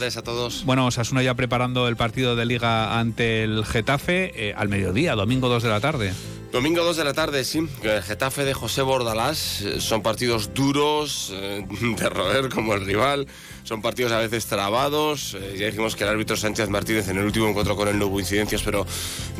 Gracias a todos. Bueno, Osasuna ya preparando el partido de Liga ante el Getafe eh, al mediodía, domingo 2 de la tarde. Domingo 2 de la tarde, sí. El Getafe de José Bordalás eh, son partidos duros eh, de roer como el rival. Son partidos a veces trabados. Eh, ya dijimos que el árbitro Sánchez Martínez en el último encuentro con él no hubo incidencias, pero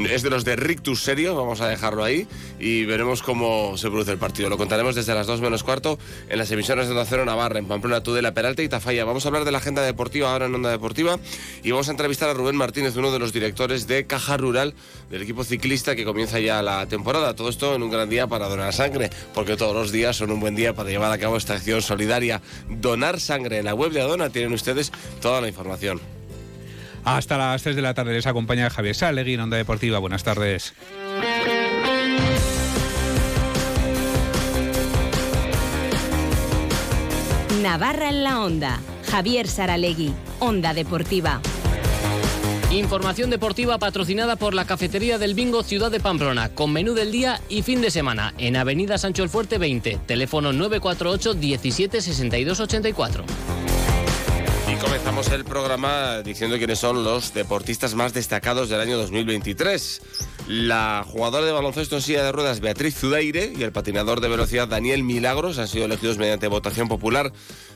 es de los de rictus serio, vamos a dejarlo ahí y veremos cómo se produce el partido. Lo contaremos desde las 2 menos cuarto en las emisiones de Onda Navarra, en Pamplona, Tudela, Peralta y Tafalla. Vamos a hablar de la agenda deportiva ahora en Onda Deportiva y vamos a entrevistar a Rubén Martínez, uno de los directores de Caja Rural del equipo ciclista que comienza ya la temporada. Todo esto en un gran día para donar sangre, porque todos los días son un buen día para llevar a cabo esta acción solidaria. Donar sangre en la web de Adona tienen ustedes toda la información. Hasta las 3 de la tarde les acompaña Javier Salegui en Onda Deportiva. Buenas tardes. Navarra en la Onda. Javier Saralegui, Onda Deportiva. Información deportiva patrocinada por la Cafetería del Bingo Ciudad de Pamplona, con menú del día y fin de semana, en Avenida Sancho el Fuerte 20, teléfono 948 17 62 84. Y comenzamos el programa diciendo quiénes son los deportistas más destacados del año 2023. La jugadora de baloncesto en silla de ruedas Beatriz Zudaire y el patinador de velocidad Daniel Milagros han sido elegidos mediante votación popular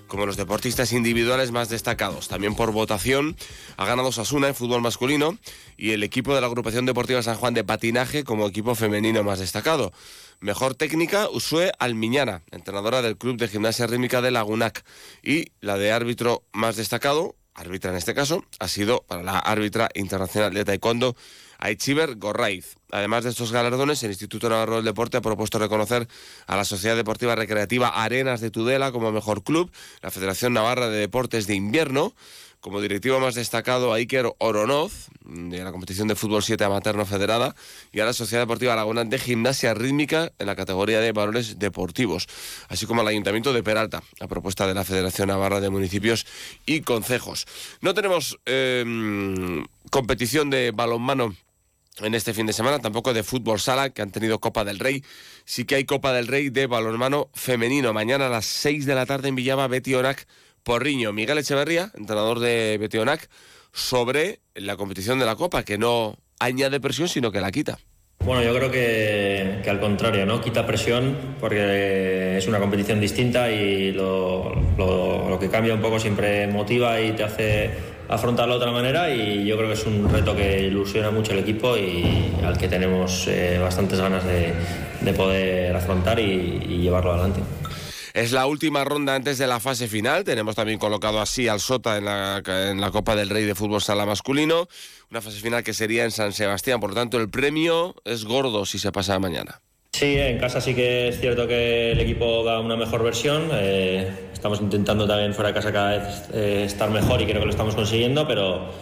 como los deportistas individuales más destacados. También por votación ha ganado Sasuna en fútbol masculino y el equipo de la agrupación deportiva San Juan de patinaje como equipo femenino más destacado. Mejor técnica, Usue Almiñana, entrenadora del Club de Gimnasia Rítmica de Lagunac. Y la de árbitro más destacado, árbitra en este caso, ha sido para la árbitra internacional de taekwondo, Aichiber Gorraiz. Además de estos galardones, el Instituto Navarro del Deporte ha propuesto reconocer a la Sociedad Deportiva Recreativa Arenas de Tudela como mejor club, la Federación Navarra de Deportes de Invierno, como directivo más destacado a Iker Oronoz, de la competición de fútbol 7 amateur no federada, y a la Sociedad Deportiva Laguna de Gimnasia Rítmica en la categoría de valores deportivos, así como al Ayuntamiento de Peralta, a propuesta de la Federación Navarra de Municipios y Concejos. No tenemos eh, competición de balonmano en este fin de semana, tampoco de fútbol sala, que han tenido Copa del Rey. Sí que hay Copa del Rey de balonmano femenino. Mañana a las 6 de la tarde en Villaba, Betty Onac Porriño, Miguel Echeverría, entrenador de Betionac, sobre la competición de la Copa, que no añade presión, sino que la quita. Bueno, yo creo que, al contrario, ¿no? Quita presión porque es una competición distinta y lo, que cambia un poco siempre motiva y te hace afrontarlo de otra manera y yo creo que es un reto que ilusiona mucho el equipo y al que tenemos eh, bastantes ganas de, de, poder afrontar y, y llevarlo adelante. Es la última ronda antes de la fase final. Tenemos también colocado así al Sota en la, en la Copa del Rey de Fútbol Sala Masculino. Una fase final que sería en San Sebastián. Por lo tanto, el premio es gordo si se pasa mañana. Sí, en casa sí que es cierto que el equipo da una mejor versión. Eh, estamos intentando también fuera de casa cada vez eh, estar mejor y creo que lo estamos consiguiendo, pero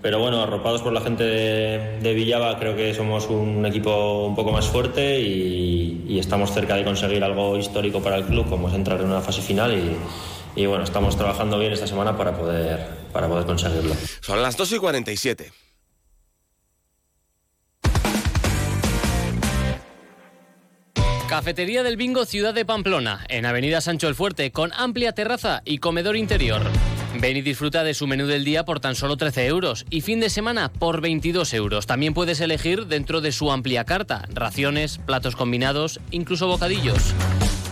pero bueno, arropados por la gente de, de, Villaba, creo que somos un equipo un poco más fuerte y, y, estamos cerca de conseguir algo histórico para el club, como es entrar en una fase final y, y bueno, estamos trabajando bien esta semana para poder, para poder conseguirlo. Son las 2 y 47. Cafetería del Bingo Ciudad de Pamplona, en Avenida Sancho el Fuerte, con amplia terraza y comedor interior. Ven y disfruta de su menú del día por tan solo 13 euros y fin de semana por 22 euros. También puedes elegir dentro de su amplia carta, raciones, platos combinados, incluso bocadillos.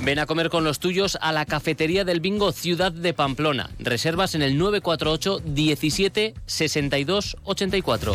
Ven a comer con los tuyos a la Cafetería del Bingo Ciudad de Pamplona. Reservas en el 948 17 62 84.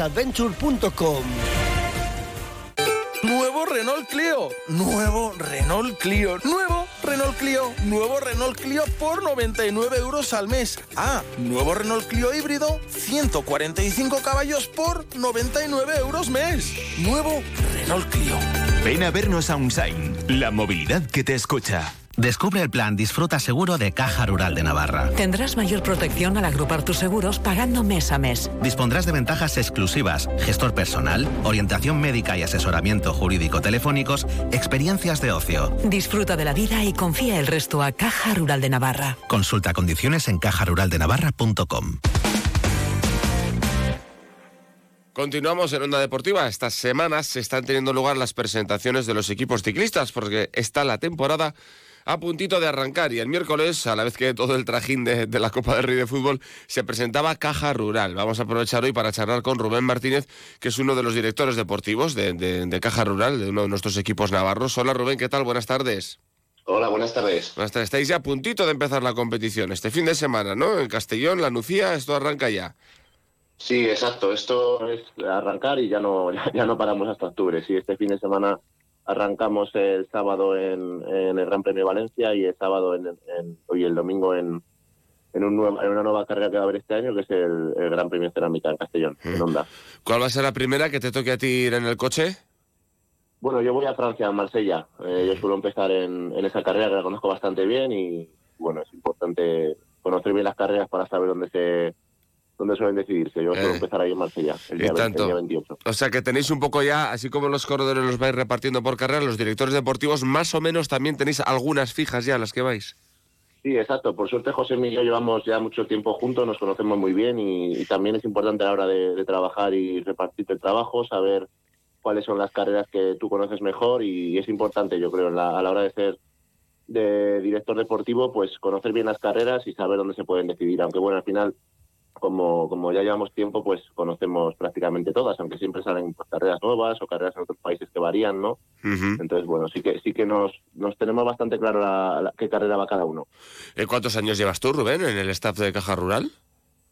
adventure.com. Nuevo Renault Clio, nuevo Renault Clio, nuevo Renault Clio, nuevo Renault Clio por 99 euros al mes. Ah, nuevo Renault Clio híbrido, 145 caballos por 99 euros mes. Nuevo Renault Clio. Ven a vernos a Unsign, la movilidad que te escucha. Descubre el plan Disfruta Seguro de Caja Rural de Navarra. Tendrás mayor protección al agrupar tus seguros pagando mes a mes. Dispondrás de ventajas exclusivas, gestor personal, orientación médica y asesoramiento jurídico telefónicos, experiencias de ocio. Disfruta de la vida y confía el resto a Caja Rural de Navarra. Consulta condiciones en cajaruraldenavarra.com. Continuamos en Onda Deportiva. Estas semanas se están teniendo lugar las presentaciones de los equipos ciclistas porque está la temporada a puntito de arrancar y el miércoles, a la vez que todo el trajín de, la Copa del Rey de Fútbol, se presentaba Caja Rural. Vamos a aprovechar hoy para charlar con Rubén Martínez, que es uno de los directores deportivos de, Caja Rural, de uno de nuestros equipos navarros. Hola Rubén, ¿qué tal? Buenas tardes. Hola, buenas tardes. Buenas tardes. Estáis ya a puntito de empezar la competición, este fin de semana, ¿no? En Castellón, La Nucía, esto arranca ya. Sí, exacto. Esto es arrancar y ya no, ya no paramos hasta octubre. Sí, este fin de semana arrancamos el sábado en, el Gran Premio Valencia y el sábado en, hoy el domingo en, en, un en, una nueva carrera que va a haber este año, que es el, Gran Premio Cerámica en Castellón, en Honda. ¿Cuál va a ser la primera que te toque a ti ir en el coche? Bueno, yo voy a Francia, a Marsella. Eh, yo suelo empezar en, esa carrera que la conozco bastante bien y, bueno, es importante conocer bien las carreras para saber dónde se donde suelen decidirse. Yo suelo eh, empezar ahí en Marsella, el día, 28. O sea que tenéis un poco ya, así como los corredores los vais repartiendo por carrera, los directores deportivos más o menos también tenéis algunas fijas ya las que vais. Sí, exacto. Por suerte José y yo llevamos ya mucho tiempo juntos, nos conocemos muy bien y, también es importante a la hora de, trabajar y repartir el trabajo, saber cuáles son las carreras que tú conoces mejor y, es importante, yo creo, a la hora de ser de director deportivo, pues conocer bien las carreras y saber dónde se pueden decidir. Aunque bueno, al final como, como ya llevamos tiempo, pues conocemos prácticamente todas, aunque siempre salen pues, carreras nuevas o carreras en otros países que varían, ¿no? Entonces, bueno, sí que sí que nos, nos tenemos bastante claro la, qué carrera va cada uno. Eh, ¿Cuántos años llevas tú, Rubén, en el staff de Caja Rural?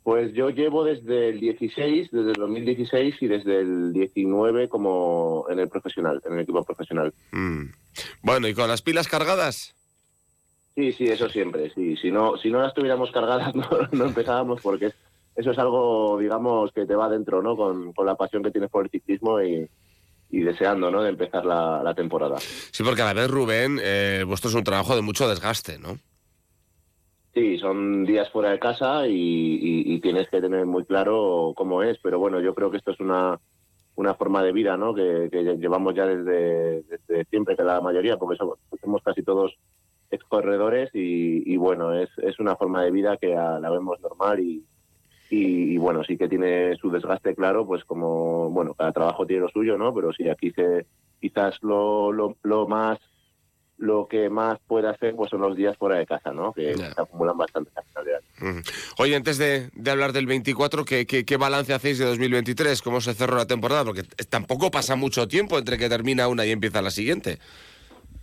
Pues yo llevo desde el 16, desde el 2016 y desde el 19 como en el profesional, en el equipo profesional. Mm. Bueno, ¿y con las pilas cargadas? Sí, sí, eso siempre, sí. Si no, si no las tuviéramos cargadas no, no empezábamos porque es eso es algo, digamos, que te va dentro, ¿no? Con, la pasión que tienes por el ciclismo y, deseando, ¿no? De empezar la, temporada. Sí, porque a la vez, Rubén, eh, vuestro es un trabajo de mucho desgaste, ¿no? Sí, son días fuera de casa y, tienes que tener muy claro cómo es, pero bueno, yo creo que esto es una, una forma de vida, ¿no? Que, llevamos ya desde, desde, siempre, que la mayoría, porque somos, somos casi todos ex corredores y, y, bueno, es, es una forma de vida que la vemos normal y, y, bueno, sí que tiene su desgaste claro, pues como, bueno, cada trabajo tiene lo suyo, ¿no? Pero sí, aquí se, quizás lo, lo, lo más, lo que más puede hacer, pues son los días fuera de casa, ¿no? Que se acumulan bastante. Oye, antes de, de, hablar del 24, ¿qué, ¿qué, qué, balance hacéis de 2023? ¿Cómo se cerró la temporada? Porque tampoco pasa mucho tiempo entre que termina una y empieza la siguiente.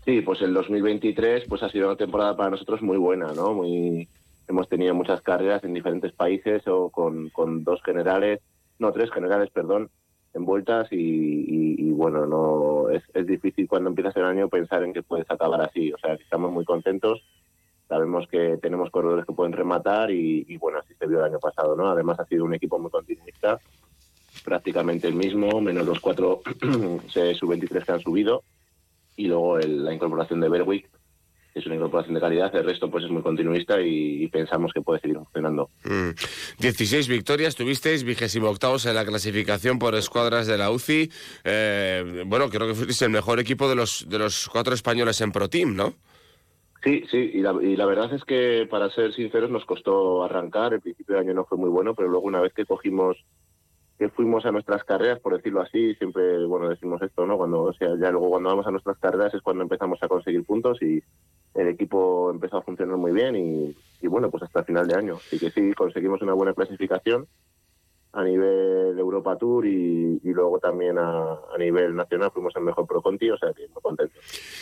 Sí, pues el 2023 pues ha sido una temporada para nosotros muy buena, ¿no? Muy hemos tenido muchas carreras en diferentes países o con, dos generales, no, tres generales, perdón, envueltas y, y, bueno, no es, difícil cuando empiezas el año pensar en que puedes acabar así. O sea, estamos muy contentos. Sabemos que tenemos corredores que pueden rematar y, bueno, así se vio el año pasado, ¿no? Además ha sido un equipo muy continuista, prácticamente el mismo, menos los cuatro sub-23 que han subido y luego la incorporación de Berwick una incorporación de calidad, el resto pues es muy continuista y, pensamos que puede seguir funcionando. 16 mm. victorias, tuvisteis vigésimo octavos en la clasificación por escuadras de la UCI. Eh, bueno, creo que fuisteis el mejor equipo de los, de los cuatro españoles en Pro Team, ¿no? Sí, sí, y la, y la verdad es que para ser sinceros nos costó arrancar, el principio de año no fue muy bueno, pero luego una vez que cogimos que fuimos a nuestras carreras, por decirlo así, siempre, bueno, decimos esto, ¿no? Cuando, o sea, ya luego cuando vamos a nuestras carreras es cuando empezamos a conseguir puntos y, el equipo empezó a funcionar muy bien y, bueno, pues hasta el final de año. Así que sí, conseguimos una buena clasificación a nivel Europa Tour y, luego también a, nivel nacional fuimos el mejor Pro Conti, o sea que muy contento.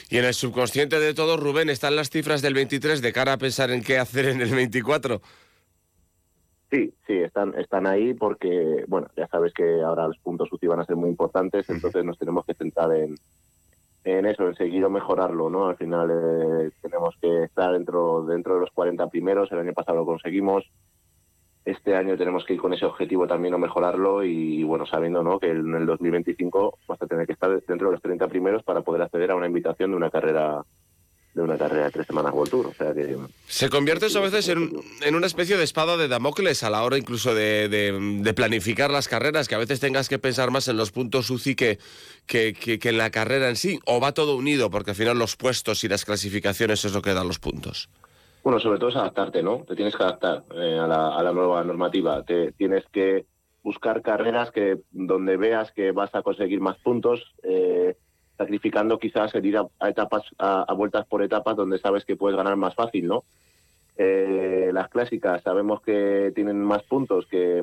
Y en el subconsciente de todo, Rubén, ¿están las cifras del 23 de cara a pensar en qué hacer en el 24? Sí, sí, están, están ahí porque, bueno, ya sabes que ahora los puntos UCI van a ser muy importantes, entonces nos tenemos que centrar en, en eso, en o mejorarlo, ¿no? Al final eh, tenemos que estar dentro, dentro de los 40 primeros, el año pasado lo conseguimos, este año tenemos que ir con ese objetivo también o mejorarlo y, bueno, sabiendo ¿no? que en el 2025 vas a tener que estar dentro de los 30 primeros para poder acceder a una invitación de una carrera de una carrera de tres semanas World Tour. O sea que Se convierte eso a veces en, en una especie de espada de Damocles a la hora incluso de, de- de planificar las carreras, que a veces tengas que pensar más en los puntos UCI que, que, que- que en la carrera en sí, o va todo unido, porque al final los puestos y las clasificaciones es lo que dan los puntos. Bueno, sobre todo es adaptarte, ¿no? Te tienes que adaptar eh, a, la, a la nueva normativa. Te tienes que buscar carreras que donde veas que vas a conseguir más puntos, eh, sacrificando quizás el ir a, etapas, a, vueltas por etapas donde sabes que puedes ganar más fácil, ¿no? Eh, las clásicas sabemos que tienen más puntos que,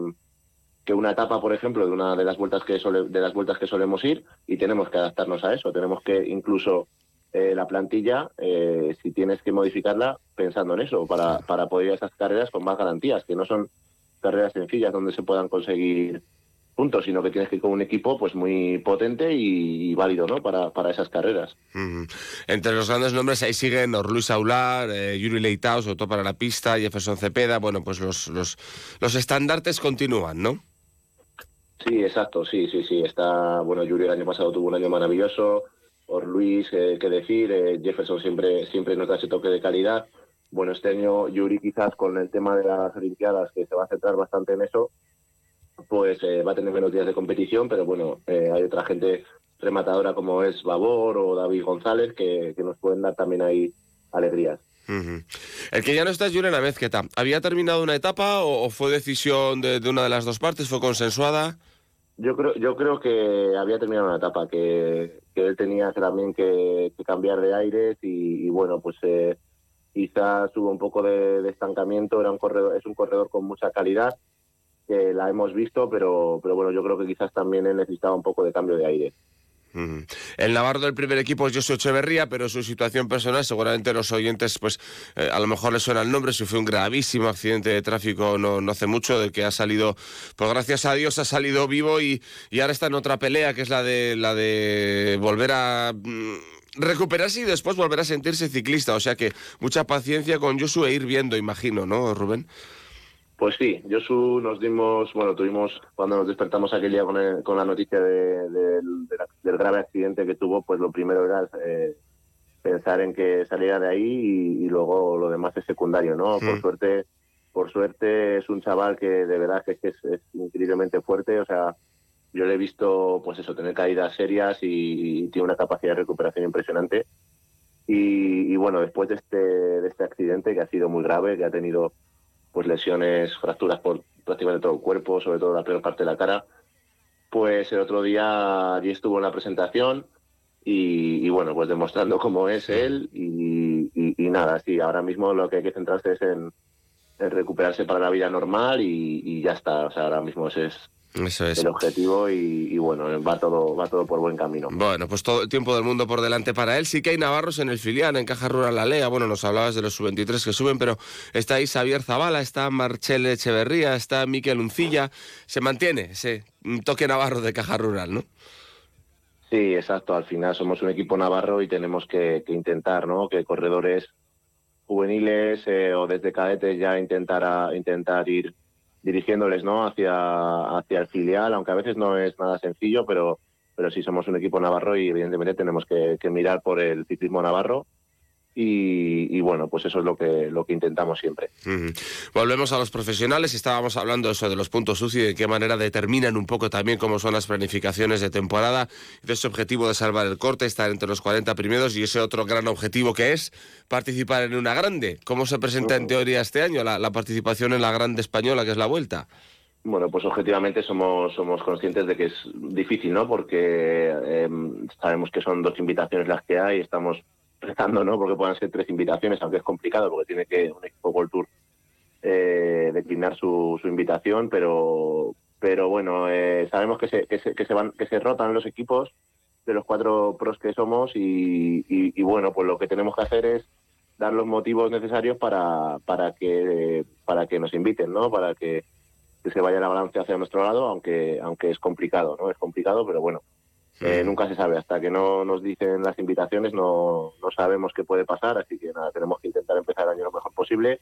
que una etapa, por ejemplo, de una de las vueltas que de las vueltas que solemos ir y tenemos que adaptarnos a eso. Tenemos que incluso eh, la plantilla, eh, si tienes que modificarla, pensando en eso, para, para poder ir a esas carreras con más garantías, que no son carreras sencillas donde se puedan conseguir puntos, sino que tienes que ir con un equipo pues muy potente y, y válido ¿no? para, para esas carreras. Entre los grandes nombres ahí siguen Luis Aular, eh, Yuri Leitao, sobre todo para la pista, Jefferson Cepeda, bueno, pues los, los, los estandartes continúan, ¿no? Sí, exacto, sí, sí, sí. Está, bueno, Yuri el año pasado tuvo un año maravilloso, Or Luis, eh, qué decir, eh, Jefferson siempre, siempre nos da ese toque de calidad. Bueno, este año Yuri quizás con el tema de las Olimpiadas, que se va a centrar bastante en eso, pues eh, va a tener menos días de competición, pero bueno, eh, hay otra gente rematadora como es Babor o David González que, que nos pueden dar también ahí alegrías. El que ya no está es Julen Amezqueta. ¿Había terminado una etapa o, o fue decisión de, de una de las dos partes? ¿Fue consensuada? Yo creo, yo creo que había terminado una etapa, que, que él tenía también que, que cambiar de aires y, y bueno, pues eh, quizás hubo un poco de, de estancamiento, era un corredor, es un corredor con mucha calidad, que la hemos visto, pero, pero bueno, yo creo que quizás también él necesitaba un poco de cambio de aire. El navarro del primer equipo es Josu Echeverría, pero su situación personal, seguramente los oyentes, pues eh, a lo mejor les suena el nombre, sufrió un gravísimo accidente de tráfico no, no hace mucho, del que ha salido, pues gracias a Dios ha salido vivo y, y ahora está en otra pelea, que es la de, la de volver a mm, recuperarse y después volver a sentirse ciclista. O sea que mucha paciencia con Josu e ir viendo, imagino, ¿no, Rubén? Pues sí, Josu nos dimos, bueno, tuvimos, cuando nos despertamos aquel día con, el- con la noticia de- del- de la- del grave accidente que tuvo, pues lo primero era eh, pensar en que saliera de ahí y, y luego lo demás es secundario, ¿no? Por Mm. suerte, por suerte es un chaval que de verdad que es, que es, es increíblemente fuerte, o sea, yo le he visto, pues eso, tener caídas serias y, y tiene una capacidad de recuperación impresionante. Y, y bueno, después de este, de este accidente que ha sido muy grave, que ha tenido pues lesiones, fracturas por prácticamente todo el cuerpo, sobre todo la peor parte de la cara, pues el otro día allí estuvo en la presentación y, y bueno, pues demostrando cómo es él y, y- y nada, sí, ahora mismo lo que hay que centrarse es en, en recuperarse para la vida normal y, y ya está, o sea, ahora mismo ese es Eso es. el objetivo y, y bueno, va todo, va todo por buen camino. Bueno, pues todo el tiempo del mundo por delante para él. Sí que hay navarros en el filial, en Caja Rural La Lea. Bueno, nos hablabas de los sub-23 que suben, pero está ahí Xavier Zavala, está Marchel Echeverría, está Miquel Uncilla. Se mantiene ese toque navarro de Caja Rural, ¿no? Sí, exacto. Al final somos un equipo navarro y tenemos que, que intentar, ¿no? Que corredores juveniles eh, o desde cadetes ya intentar a- intentar ir dirigiéndoles, ¿no? Hacia hacia el filial, aunque a veces no es nada sencillo, pero pero sí somos un equipo navarro y evidentemente tenemos que, que mirar por el ciclismo navarro y, y bueno, pues eso es lo que lo que intentamos siempre. Volvemos a los profesionales. Estábamos hablando eso de los puntos UCI, de qué manera determinan un poco también cómo son las planificaciones de temporada, de ese objetivo de salvar el corte, estar entre los 40 primeros y ese otro gran objetivo que es participar en una grande. ¿Cómo se presenta en teoría este año la, la participación en la grande española, que es la vuelta? Bueno, pues objetivamente somos, somos conscientes de que es difícil, ¿no? Porque eh, sabemos que son dos invitaciones las que hay, estamos ¿no? Porque puedan ser tres invitaciones, aunque es complicado porque tiene que un equipo World Tour eh, declinar su, su invitación, pero pero bueno, eh, sabemos que se, que se, que se van que se rotan los equipos de los cuatro pros que somos y, bueno, pues lo que tenemos que hacer es dar los motivos necesarios para, para que para que nos inviten, ¿no? Para que se vaya la balanza hacia nuestro lado, aunque aunque es complicado, ¿no? Es complicado, pero bueno, eh, nunca se sabe. Hasta que no nos dicen las invitaciones no, no sabemos qué puede pasar, así que nada, tenemos que intentar empezar el año lo mejor posible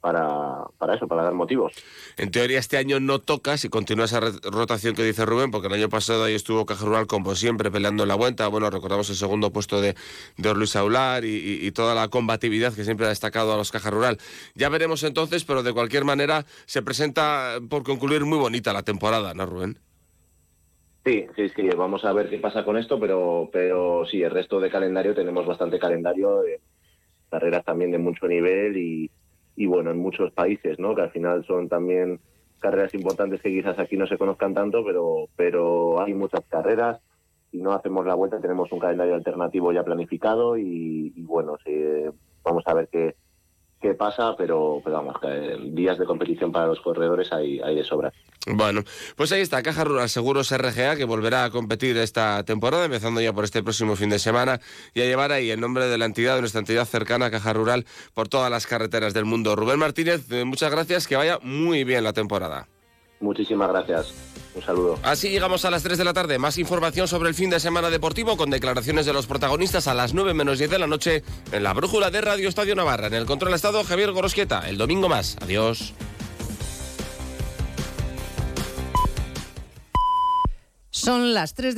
para, para eso, para dar motivos. En teoría este año no toca si continúa esa rotación que dice Rubén, porque el año pasado ahí estuvo Caja Rural como siempre peleando en la vuelta. Bueno, recordamos el segundo puesto de, de Luis Aular y, toda la combatividad que siempre ha destacado a los Caja Rural. Ya veremos entonces, pero de cualquier manera se presenta por concluir muy bonita la temporada, ¿no, Rubén? Sí, sí, sí, vamos a ver qué pasa con esto, pero, pero sí, el resto de calendario tenemos bastante calendario, de carreras también de mucho nivel y, y bueno, en muchos países, ¿no? Que al final son también carreras importantes que quizás aquí no se conozcan tanto, pero, pero hay muchas carreras. Si no hacemos la vuelta, tenemos un calendario alternativo ya planificado y, y bueno, sí, vamos a ver qué, qué pasa, pero, pero vamos, días de competición para los corredores hay, hay de sobra. Bueno, pues ahí está, Caja Rural Seguros RGA, que volverá a competir esta temporada, empezando ya por este próximo fin de semana, y a llevar ahí el nombre de la entidad, de nuestra entidad cercana, Caja Rural, por todas las carreteras del mundo. Rubén Martínez, eh, muchas gracias, que vaya muy bien la temporada. Muchísimas gracias. Un saludo. Así llegamos a las 3 de la tarde. Más información sobre el fin de semana deportivo con declaraciones de los protagonistas a las 9 menos 10 de la noche en la brújula de Radio Estadio Navarra. En el control estado, Javier Gorosquieta. El domingo más. Adiós. Son las 3